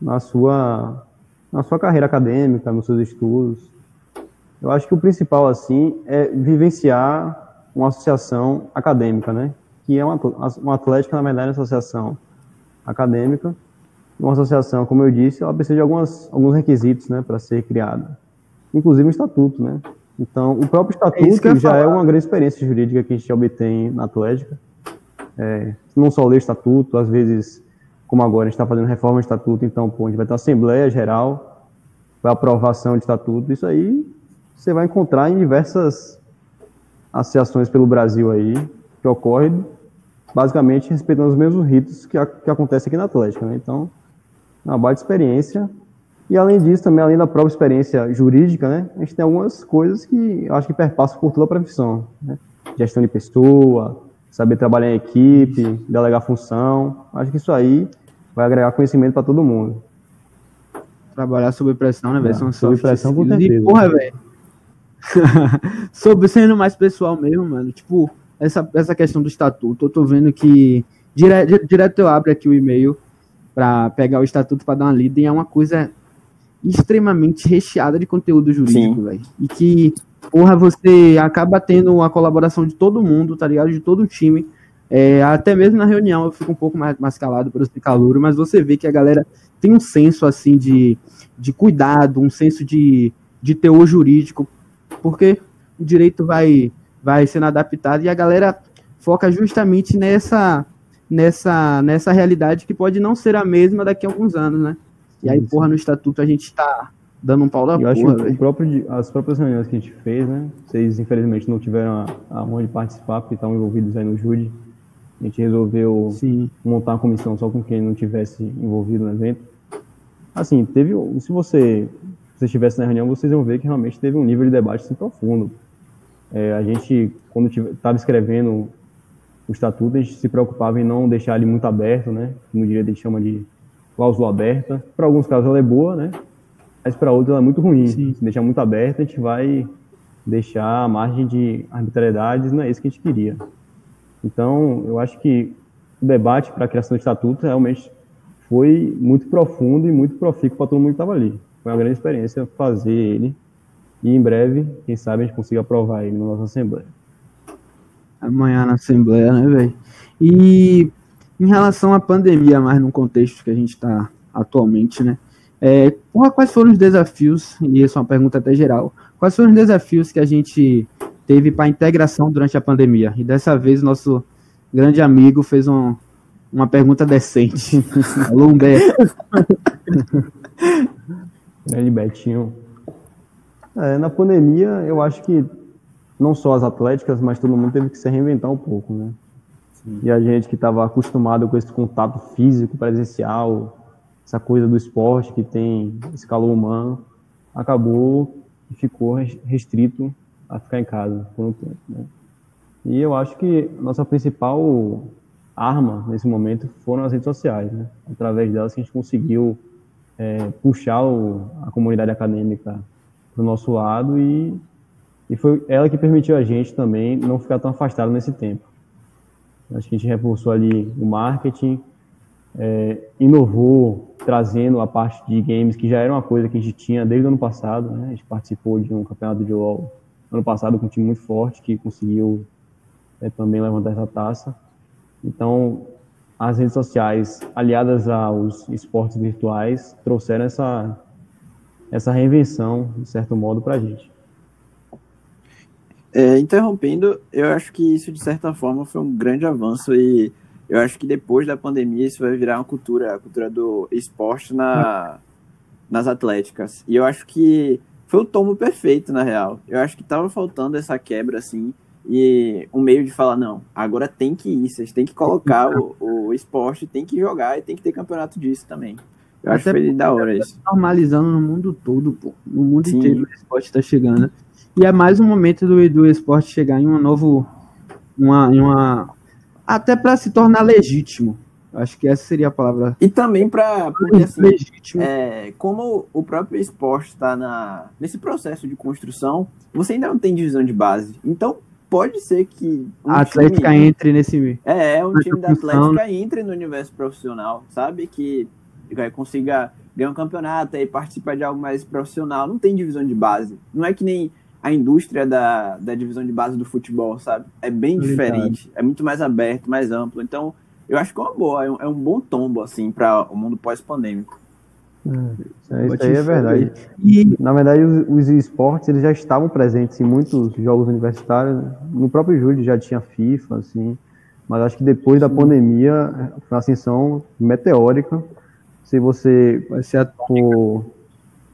na sua, na sua carreira acadêmica, nos seus estudos. Eu acho que o principal, assim, é vivenciar uma associação acadêmica, né? Que é uma, uma atlética, na verdade, é uma associação acadêmica. Uma associação, como eu disse, ela precisa de algumas, alguns requisitos, né, para ser criada. Inclusive o estatuto, né? Então, o próprio É estatuto ia já é uma grande experiência jurídica que a gente obtém na atlética. É, não só ler estatuto, às vezes, como agora, a gente está fazendo reforma de estatuto, então, pô, a gente vai ter uma Assembleia Geral, vai aprovação de estatuto, isso aí você vai encontrar em diversas associações pelo Brasil aí, que ocorre basicamente respeitando os mesmos ritos que, a, que acontece aqui na Atlética, né? Então, é uma baita experiência. E além disso, também, além da própria experiência jurídica, né? A gente tem algumas coisas que eu acho que perpassam por toda a profissão, né? Gestão de pessoa, saber trabalhar em equipe, delegar função. Acho que isso aí vai agregar conhecimento para todo mundo. Trabalhar sob pressão, né, velho? Ah, São sob pressão, com skills. E, certeza. porra, velho. [LAUGHS] Sobre sendo mais pessoal mesmo, mano. Tipo, essa, essa questão do estatuto, eu tô vendo que dire, di- direto eu abro aqui o e-mail pra pegar o estatuto pra dar uma lida e é uma coisa extremamente recheada de conteúdo jurídico, velho. E que, porra, você acaba tendo a colaboração de todo mundo, tá ligado? De todo o time. É, até mesmo na reunião eu fico um pouco mais, mais calado por ser calouro, mas você vê que a galera tem um senso assim de, de cuidado, um senso de, de teor jurídico, porque o direito vai, vai sendo adaptado e a galera foca justamente nessa, nessa, nessa realidade que pode não ser a mesma daqui a alguns anos, né? E aí, porra, no estatuto a gente tá dando um pau da Eu acho porra, que o velho. próprio, as próprias reuniões que a gente fez, né? Vocês, infelizmente, não tiveram a, honra de participar, porque estavam envolvidos aí no júri. A gente resolveu Sim. montar uma comissão só com quem não tivesse envolvido no evento. Assim, teve. Se você se estivesse na reunião, vocês iam ver que realmente teve um nível de debate assim, profundo. É, a gente, quando estava escrevendo o estatuto, a gente se preocupava em não deixar ele muito aberto, né? No direito a gente chama de cláusula aberta. Para alguns casos ela é boa, né? mas para outros ela é muito ruim. Sim. Se deixar muito aberto, a gente vai deixar a margem de arbitrariedades, não é isso que a gente queria. Então, eu acho que o debate para a criação do estatuto realmente foi muito profundo e muito profícuo para todo mundo que estava ali. Foi uma grande experiência fazer ele e em breve, quem sabe, a gente consiga aprovar ele na nossa Assembleia. Amanhã na Assembleia, né, velho? E em relação à pandemia, mais no contexto que a gente está atualmente, né? É, quais foram os desafios, e isso é uma pergunta até geral, quais foram os desafios que a gente teve para a integração durante a pandemia? E dessa vez, nosso grande amigo fez um, uma pergunta decente. [LAUGHS] Alô, Humberto. Grande Betinho. É, na pandemia, eu acho que não só as atléticas, mas todo mundo teve que se reinventar um pouco, né? Sim. E a gente que estava acostumado com esse contato físico, presencial, essa coisa do esporte que tem esse calor humano, acabou e ficou restrito a ficar em casa por um tempo. Né? E eu acho que nossa principal arma nesse momento foram as redes sociais. Né? Através delas a gente conseguiu é, puxar o, a comunidade acadêmica para o nosso lado e, e foi ela que permitiu a gente também não ficar tão afastado nesse tempo. Acho que a gente reforçou ali o marketing, é, inovou trazendo a parte de games, que já era uma coisa que a gente tinha desde o ano passado. Né? A gente participou de um campeonato de LoL ano passado com um time muito forte que conseguiu é, também levantar essa taça. Então, as redes sociais, aliadas aos esportes virtuais, trouxeram essa, essa reinvenção, de certo modo, para a gente. É, interrompendo, eu acho que isso, de certa forma, foi um grande avanço e eu acho que depois da pandemia isso vai virar uma cultura, a cultura do esporte na, nas atléticas. E eu acho que foi o tomo perfeito, na real. Eu acho que tava faltando essa quebra, assim, e um meio de falar, não, agora tem que ir, vocês têm que colocar o, o esporte, tem que jogar e tem que ter campeonato disso também. Eu acho que foi da hora isso. Tá normalizando no mundo todo, pô. No mundo Sim. inteiro o esporte está chegando. E é mais um momento do, do esporte chegar em um novo. Uma, uma até para se tornar legítimo. Acho que essa seria a palavra. E também para porque assim, legítimo. É, como o próprio esporte está nesse processo de construção, você ainda não tem divisão de base. Então pode ser que um a Atlética time, entre nesse é um time da Atlética entre no universo profissional, sabe que consiga ganhar um campeonato e participar de algo mais profissional. Não tem divisão de base. Não é que nem a indústria da, da divisão de base do futebol, sabe? É bem diferente, é muito mais aberto, mais amplo. Então, eu acho que é uma boa, é um, é um bom tombo, assim, para o mundo pós-pandêmico. É, isso aí é verdade. E, na verdade, os, os esportes eles já estavam presentes em muitos jogos universitários. No próprio Júlio já tinha FIFA, assim. Mas acho que depois da pandemia, foi uma ascensão meteórica. Se você vai ser for,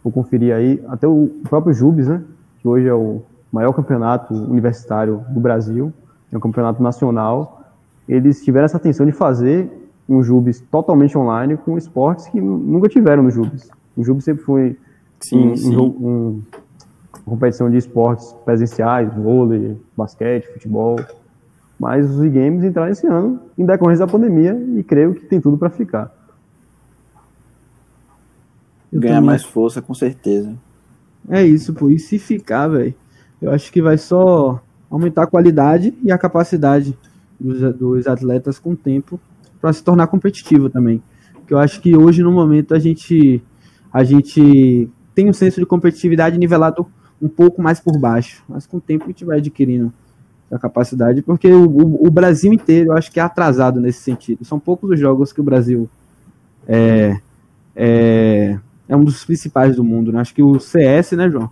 for conferir aí, até o próprio Jubes, né? Que hoje é o maior campeonato universitário do Brasil, é um campeonato nacional, eles tiveram essa atenção de fazer um Jubes totalmente online com esportes que nunca tiveram no Jubes. O Jubes sempre foi sim, um, sim. Um, um, uma competição de esportes presenciais, vôlei, basquete, futebol, mas os e-games entraram esse ano em decorrência da pandemia e creio que tem tudo para ficar. Ganhar mais força, com certeza. É isso, pô. E se ficar, velho, eu acho que vai só aumentar a qualidade e a capacidade dos, dos atletas com o tempo para se tornar competitivo também. Que eu acho que hoje, no momento, a gente, a gente tem um senso de competitividade nivelado um pouco mais por baixo. Mas com o tempo a gente vai adquirindo a capacidade, porque o, o, o Brasil inteiro eu acho que é atrasado nesse sentido. São poucos os jogos que o Brasil é, é é um dos principais do mundo, né? Acho que o CS, né, João?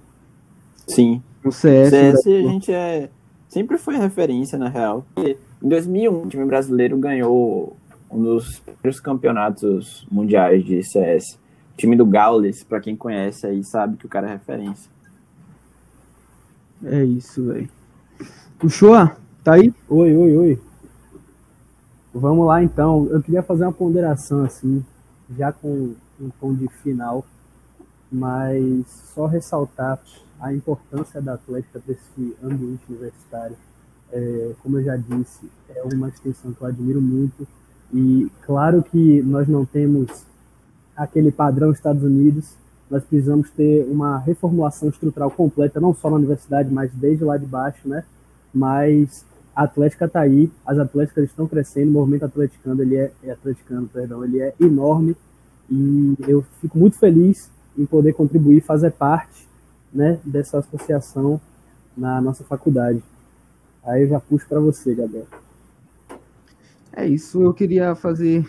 Sim. O CS. CS a gente é sempre foi referência na real. Em 2001, o time brasileiro ganhou um dos primeiros campeonatos mundiais de CS. O time do Gaules, para quem conhece aí, sabe que o cara é referência. É isso, velho. Puxou? Tá aí? Oi, oi, oi. Vamos lá então. Eu queria fazer uma ponderação assim, já com um tom de final, mas só ressaltar a importância da Atlética para esse ambiente universitário. É, como eu já disse, é uma extensão que eu admiro muito e claro que nós não temos aquele padrão Estados Unidos, nós precisamos ter uma reformulação estrutural completa, não só na universidade, mas desde lá de baixo, né? Mas a Atlética está aí, as atléticas estão crescendo, o movimento atleticano, ele é, é atleticano, perdão, ele é enorme e eu fico muito feliz em poder contribuir, fazer parte, né, dessa associação na nossa faculdade. Aí eu já puxo para você, Gabriel. É isso, eu queria fazer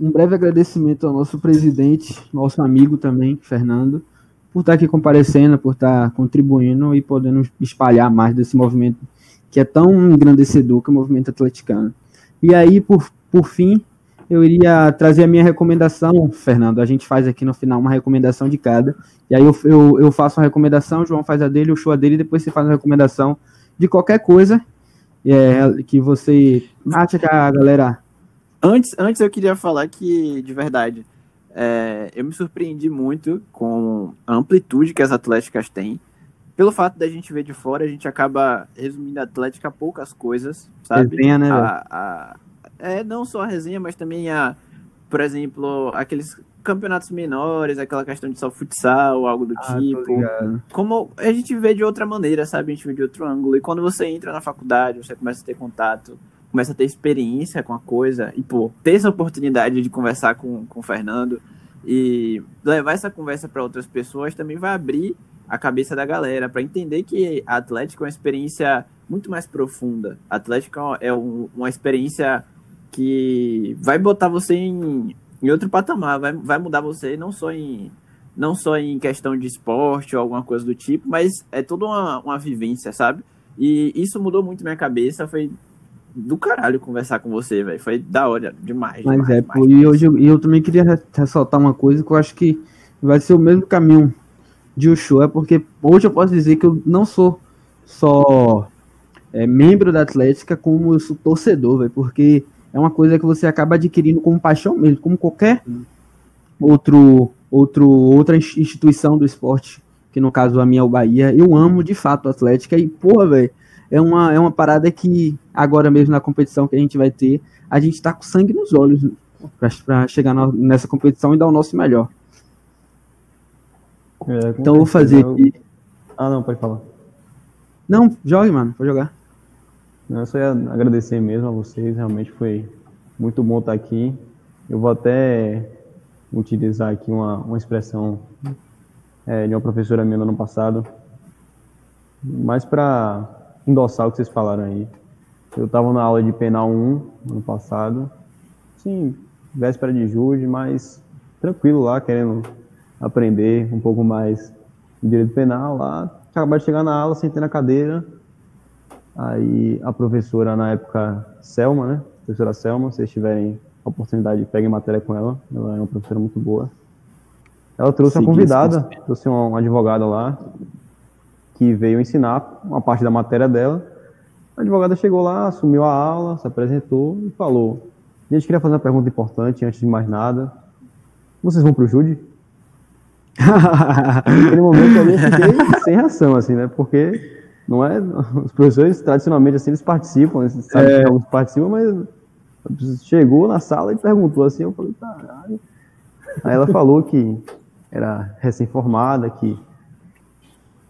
um breve agradecimento ao nosso presidente, nosso amigo também, Fernando, por estar aqui comparecendo, por estar contribuindo e podendo espalhar mais desse movimento que é tão engrandecedor que é o movimento atleticano. E aí, por, por fim, eu iria trazer a minha recomendação, Fernando. A gente faz aqui no final uma recomendação de cada. E aí eu, eu, eu faço a recomendação, o João faz a dele, o show a dele, e depois você faz a recomendação de qualquer coisa é, que você acha que a galera Antes, antes eu queria falar que, de verdade, é, eu me surpreendi muito com a amplitude que as atléticas têm. Pelo fato da gente ver de fora, a gente acaba resumindo a Atlética a poucas coisas, sabe? Resenha, né? A, a, é, não só a resenha, mas também a, por exemplo, aqueles campeonatos menores, aquela questão de só futsal, algo do Ah, tipo. Como a gente vê de outra maneira, sabe? A gente vê de outro ângulo. E quando você entra na faculdade, você começa a ter contato, começa a ter experiência com a coisa. E, pô, ter essa oportunidade de conversar com, com o Fernando e levar essa conversa para outras pessoas também vai abrir a cabeça da galera para entender que a Atlético é uma experiência muito mais profunda. A Atlético é um- uma experiência que vai botar você em, em outro patamar, vai, vai mudar você não só em não só em questão de esporte ou alguma coisa do tipo, mas é toda uma, uma vivência, sabe? E isso mudou muito minha cabeça, foi do caralho conversar com você, velho. Foi da hora demais. Mas demais, é, demais. pô, e hoje eu- e eu também queria re- ressaltar uma coisa que eu acho que vai ser o mesmo caminho de Ushua, é porque hoje eu posso dizer que eu não sou só é, membro da Atlética, como eu sou torcedor, velho, porque é uma coisa que você acaba adquirindo como paixão mesmo, como qualquer outro, outro, outra ins- instituição do esporte, que no caso a minha é o Bahia. Eu amo de fato a Atlética e, porra, velho, é uma, é uma parada que agora mesmo na competição que a gente vai ter, a gente tá com sangue nos olhos pra, pra chegar na- nessa competição e dar o nosso melhor. Então É, eu vou fazer eu- aqui. Ah, não, pode falar. Não, jogue, mano, pode jogar. Eu só ia agradecer mesmo a vocês, realmente foi muito bom estar aqui. Eu vou até utilizar aqui uma, uma expressão é, de uma professora minha no ano passado, mais para endossar o que vocês falaram aí. Eu estava na aula de penal 1 ano passado, sim, véspera de julho, mas tranquilo lá, querendo aprender um pouco mais de direito penal lá. Acabei de chegar na aula, sentei na cadeira, Aí a professora na época, Selma, né? Professora Selma, se vocês tiverem a oportunidade, peguem matéria com ela. Ela é uma professora muito boa. Ela trouxe Seguir uma esse convidada, trouxe uma, uma advogada lá, que veio ensinar uma parte da matéria dela. A advogada chegou lá, assumiu a aula, se apresentou e falou: A gente queria fazer uma pergunta importante antes de mais nada. Vocês vão pro Jude? [LAUGHS] Naquele momento eu fiquei sem reação, assim, né? Porque não é. Os professores, tradicionalmente, assim, eles participam, eles sabem É. que alguns participam, mas chegou na sala e perguntou assim, eu falei, caralho. Aí ela falou que era recém-formada, que,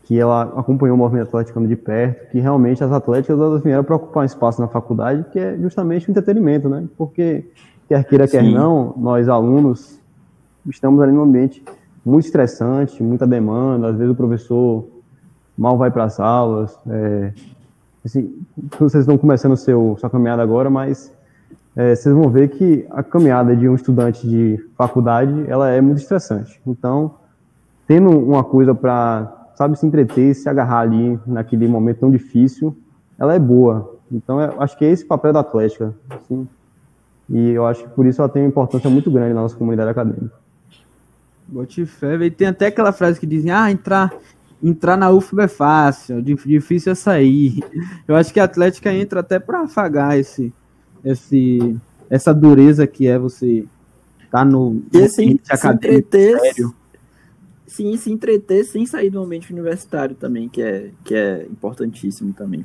que ela acompanhou o movimento atleticano de perto, que realmente as atléticas elas vieram para ocupar um espaço na faculdade que é justamente o entretenimento, né? Porque, quer queira, quer Sim. não, nós alunos estamos ali num ambiente muito estressante, muita demanda, às vezes o professor mal vai para as aulas, é, assim, vocês estão começando seu, sua caminhada agora, mas é, vocês vão ver que a caminhada de um estudante de faculdade, ela é muito estressante. Então, tendo uma coisa para, sabe, se entreter, se agarrar ali naquele momento tão difícil, ela é boa. Então, eu acho que é esse papel da Atlética. assim, e eu acho que por isso ela tem uma importância muito grande na nossa comunidade acadêmica. Bote fé. Tem até aquela frase que dizem, ah, entrar, entrar na UFBA é fácil, dif- difícil é sair. Eu acho que a Atlética entra até para afagar esse, esse, essa dureza que é você estar no E assim, se entreter, sério. sim, se entreter sem sair do ambiente universitário também, que é, que é importantíssimo também.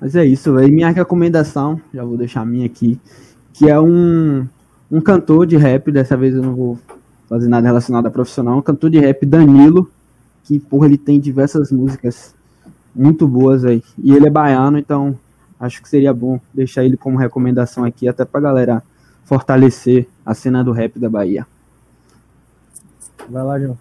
Mas é isso, velho. Minha recomendação, já vou deixar a minha aqui, que é um, um cantor de rap, dessa vez eu não vou fazer nada relacionado a profissional, um cantor de rap, Danilo, que, porra, ele tem diversas músicas muito boas aí. E ele é baiano, então acho que seria bom deixar ele como recomendação aqui, até pra galera fortalecer a cena do rap da Bahia. Vai lá, João.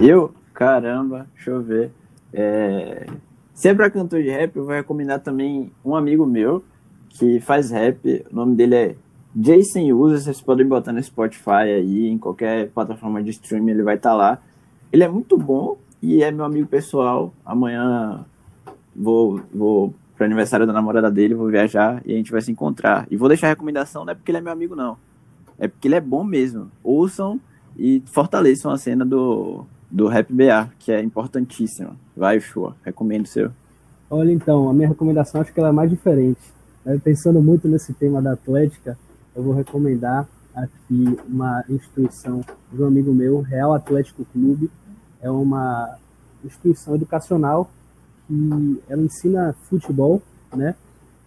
Eu? Caramba, deixa eu ver. É... Se é pra cantor de rap, eu vou recomendar também um amigo meu que faz rap. O nome dele é Jason Usa. Vocês podem botar no Spotify aí, em qualquer plataforma de streaming, ele vai estar tá lá. Ele é muito bom e é meu amigo pessoal. Amanhã vou, vou pro aniversário da namorada dele, vou viajar e a gente vai se encontrar. E vou deixar a recomendação, não é porque ele é meu amigo, não. É porque ele é bom mesmo. Ouçam e fortaleçam a cena do, do Rap BA, que é importantíssima. Vai, Shua, recomendo o seu. Olha, então, a minha recomendação acho que ela é mais diferente. Pensando muito nesse tema da Atlética, eu vou recomendar aqui uma instituição de um amigo meu, Real Atlético Clube. É uma instituição educacional que ela ensina futebol, né,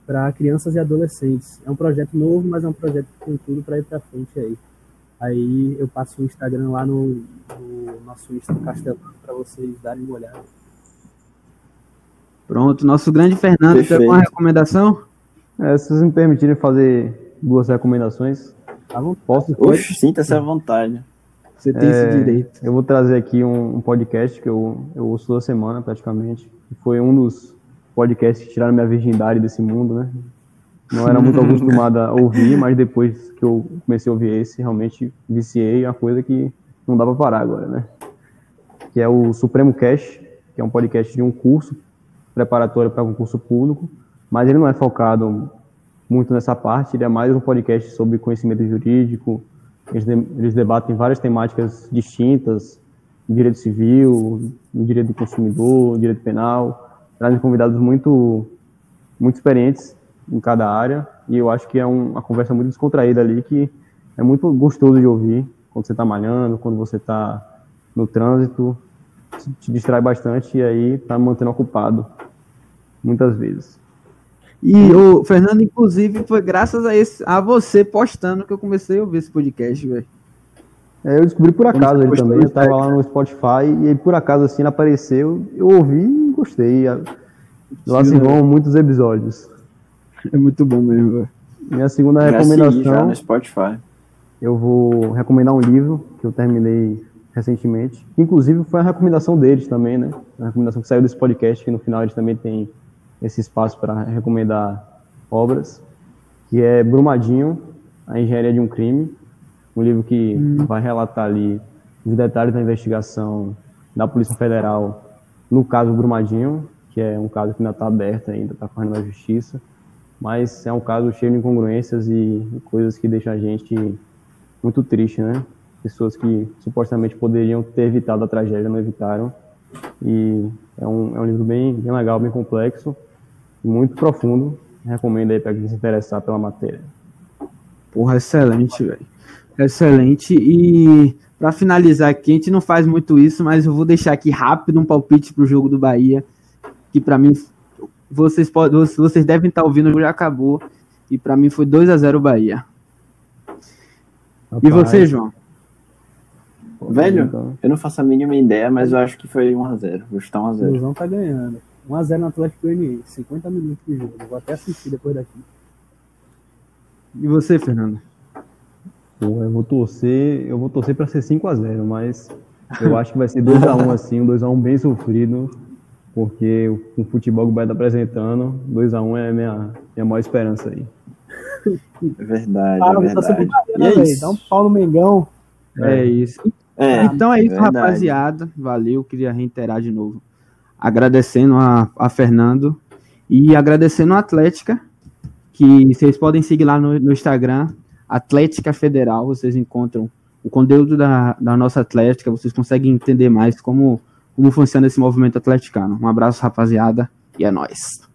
para crianças e adolescentes. É um projeto novo, mas é um projeto que tem tudo para ir para frente aí. Aí eu passo o Instagram lá no, no nosso Insta Castelão para vocês darem uma olhada. Pronto, nosso grande Fernando, Perfeito. tem alguma recomendação? É, se vocês me permitirem fazer duas recomendações, tá posso? Oxe, sinta-se à vontade. Você tem é, esse direito. Eu vou trazer aqui um, um, podcast que eu, eu ouço toda semana, praticamente. Foi um dos podcasts que tiraram minha virgindade desse mundo, né? Não era muito [LAUGHS] acostumado a ouvir, mas depois que eu comecei a ouvir esse, realmente viciei a coisa que não dá para parar agora, né? Que é o Supremo Cash, que é um podcast de um curso preparatório para concurso público, mas ele não é focado muito nessa parte, ele é mais um podcast sobre conhecimento jurídico, eles, de, eles debatem várias temáticas distintas, direito civil, direito do consumidor, direito penal, trazem convidados muito, muito experientes em cada área, e eu acho que é um, uma conversa muito descontraída ali, que é muito gostoso de ouvir quando você está malhando, quando você está no trânsito, te distrai bastante e aí está mantendo ocupado muitas vezes. E o Fernando, inclusive, foi graças a, esse, a você postando que eu comecei a ouvir esse podcast, velho. É, eu descobri por acaso ele também. Eu tava lá no Spotify e aí, por acaso assim ele apareceu. Eu ouvi e gostei. Lá se vão muitos episódios. É muito bom mesmo, velho. Minha segunda recomendação. Já no Spotify. Eu vou recomendar um livro que eu terminei recentemente. Inclusive foi a recomendação deles também, né? A recomendação que saiu desse podcast, que no final eles também tem esse espaço para recomendar obras, que é Brumadinho, a engenharia de um crime, um livro que hum. vai relatar ali os detalhes da investigação da Polícia Federal no caso Brumadinho, que é um caso que ainda está aberto, ainda está correndo na justiça, mas é um caso cheio de incongruências e coisas que deixam a gente muito triste, né? Pessoas que supostamente poderiam ter evitado a tragédia, não evitaram. E é um, é um livro bem, bem legal, bem complexo, muito profundo. Recomendo aí para quem se interessar pela matéria. Porra, excelente, velho. Excelente. E para finalizar aqui, a gente não faz muito isso, mas eu vou deixar aqui rápido um palpite pro jogo do Bahia, que para mim vocês podem, vocês devem estar ouvindo, já acabou. E para mim foi 2 a 0 Bahia. Rapaz. E você, João? Velho, então. eu não faço a mínima ideia, mas eu acho que foi 1x0. Vou chutar 1x0. O João tá ganhando. 1x0 no Atlético Goianiense. 50 minutos de jogo. Vou até assistir depois daqui. E você, Fernando? Pô, eu vou torcer, eu vou torcer para ser 5 x 0, mas eu acho que vai ser 2 x 1 assim, um 2 x 1 bem sofrido porque o futebol que o Bahia está apresentando, 2x1 é a minha, minha maior esperança aí. É verdade, ah, é verdade. Tá e é isso. Dá um pau no Mengão. É, é isso. É, então é isso, é rapaziada. Valeu, queria reiterar de novo. Agradecendo a, a Fernando e agradecendo a Atlética, que vocês podem seguir lá no, no Instagram, Atlética Federal, vocês encontram o conteúdo da, da nossa Atlética, vocês conseguem entender mais como como funciona esse movimento atleticano. Um abraço, rapaziada, e é nóis.